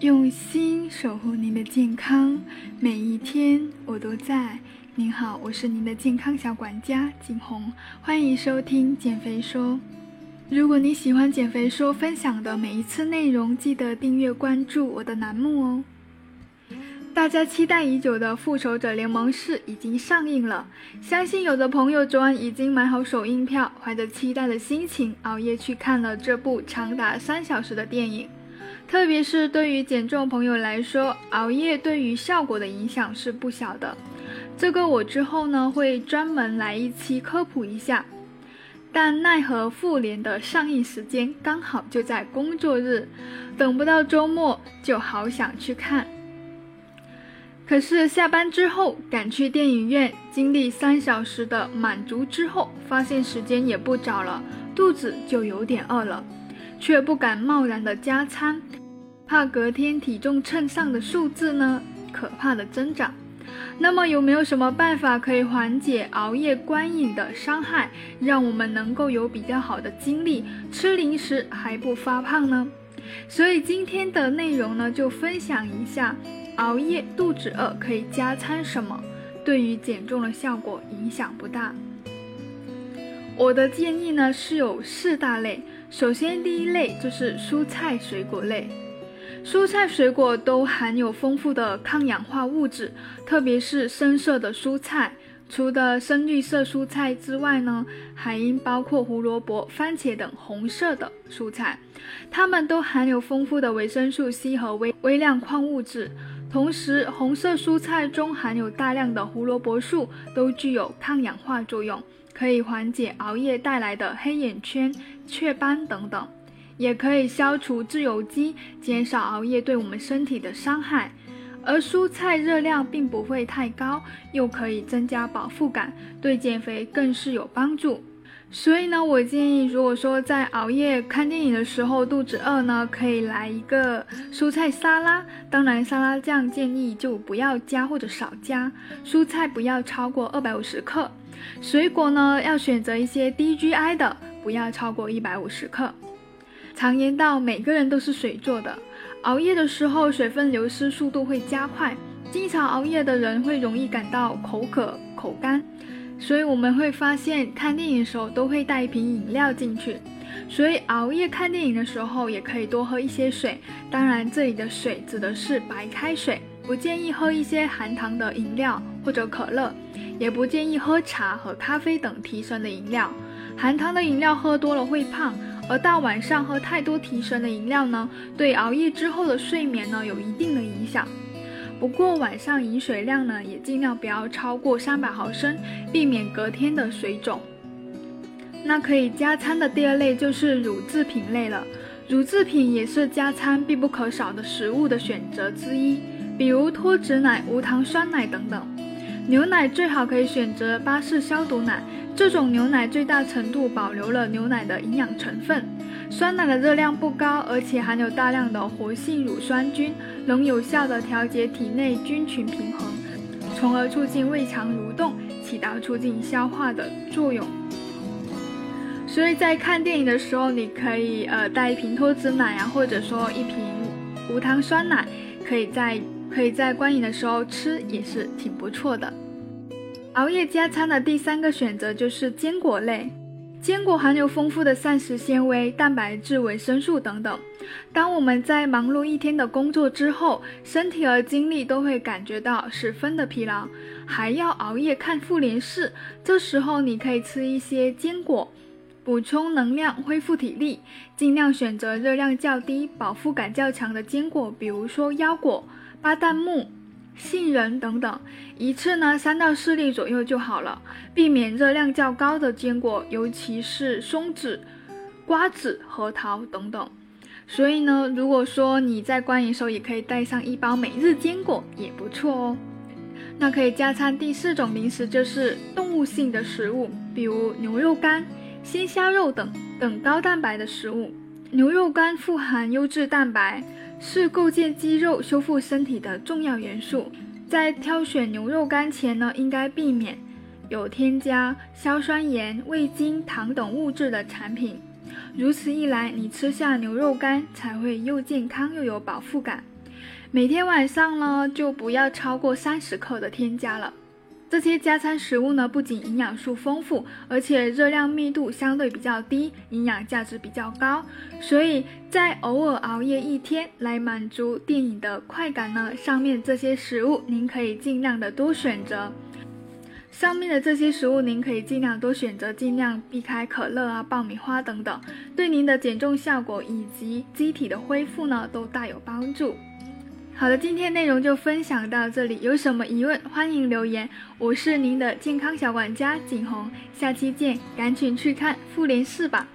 用心守护您的健康，每一天我都在。您好，我是您的健康小管家景红，欢迎收听减肥说。如果你喜欢减肥说分享的每一次内容，记得订阅关注我的栏目哦。大家期待已久的《复仇者联盟四》已经上映了，相信有的朋友昨晚已经买好首映票，怀着期待的心情熬夜去看了这部长达三小时的电影。特别是对于减重朋友来说，熬夜对于效果的影响是不小的。这个我之后呢会专门来一期科普一下。但奈何复联的上映时间刚好就在工作日，等不到周末，就好想去看。可是下班之后赶去电影院，经历三小时的满足之后，发现时间也不早了，肚子就有点饿了，却不敢贸然的加餐，怕隔天体重秤上的数字呢可怕的增长。那么有没有什么办法可以缓解熬夜观影的伤害，让我们能够有比较好的精力，吃零食还不发胖呢？所以今天的内容呢，就分享一下。熬夜肚子饿可以加餐什么？对于减重的效果影响不大。我的建议呢是有四大类。首先，第一类就是蔬菜水果类。蔬菜水果都含有丰富的抗氧化物质，特别是深色的蔬菜。除了深绿色蔬菜之外呢，还应包括胡萝卜、番茄等红色的蔬菜，它们都含有丰富的维生素 C 和微微量矿物质。同时，红色蔬菜中含有大量的胡萝卜素，都具有抗氧化作用，可以缓解熬夜带来的黑眼圈、雀斑等等，也可以消除自由基，减少熬夜对我们身体的伤害。而蔬菜热量并不会太高，又可以增加饱腹感，对减肥更是有帮助。所以呢，我建议，如果说在熬夜看电影的时候肚子饿呢，可以来一个蔬菜沙拉。当然，沙拉酱建议就不要加或者少加，蔬菜不要超过二百五十克，水果呢要选择一些低 GI 的，不要超过一百五十克。常言道，每个人都是水做的，熬夜的时候水分流失速度会加快，经常熬夜的人会容易感到口渴、口干。所以我们会发现，看电影的时候都会带一瓶饮料进去。所以熬夜看电影的时候，也可以多喝一些水。当然，这里的水指的是白开水，不建议喝一些含糖的饮料或者可乐，也不建议喝茶和咖啡等提神的饮料。含糖的饮料喝多了会胖，而到晚上喝太多提神的饮料呢，对熬夜之后的睡眠呢有一定的影响。不过晚上饮水量呢，也尽量不要超过三百毫升，避免隔天的水肿。那可以加餐的第二类就是乳制品类了，乳制品也是加餐必不可少的食物的选择之一，比如脱脂奶、无糖酸奶等等。牛奶最好可以选择巴氏消毒奶，这种牛奶最大程度保留了牛奶的营养成分。酸奶的热量不高，而且含有大量的活性乳酸菌，能有效的调节体内菌群平衡，从而促进胃肠蠕动，起到促进消化的作用。所以在看电影的时候，你可以呃带一瓶脱脂奶啊，或者说一瓶无糖酸奶，可以在可以在观影的时候吃，也是挺不错的。熬夜加餐的第三个选择就是坚果类。坚果含有丰富的膳食纤维、蛋白质、维生素等等。当我们在忙碌一天的工作之后，身体和精力都会感觉到十分的疲劳，还要熬夜看复联四，这时候你可以吃一些坚果，补充能量，恢复体力。尽量选择热量较低、饱腹感较强的坚果，比如说腰果、巴旦木。杏仁等等，一次呢三到四粒左右就好了，避免热量较高的坚果，尤其是松子、瓜子、核桃等等。所以呢，如果说你在观影时候也可以带上一包每日坚果，也不错哦。那可以加餐第四种零食就是动物性的食物，比如牛肉干、鲜虾肉等等高蛋白的食物。牛肉干富含优质蛋白。是构建肌肉、修复身体的重要元素。在挑选牛肉干前呢，应该避免有添加硝酸盐、味精、糖等物质的产品。如此一来，你吃下牛肉干才会又健康又有饱腹感。每天晚上呢，就不要超过三十克的添加了。这些加餐食物呢，不仅营养素丰富，而且热量密度相对比较低，营养价值比较高。所以在偶尔熬夜一天来满足电影的快感呢，上面这些食物您可以尽量的多选择。上面的这些食物您可以尽量多选择，尽量避开可乐啊、爆米花等等，对您的减重效果以及机体的恢复呢，都大有帮助。好的，今天内容就分享到这里。有什么疑问，欢迎留言。我是您的健康小管家景红，下期见，赶紧去看《复联四》吧。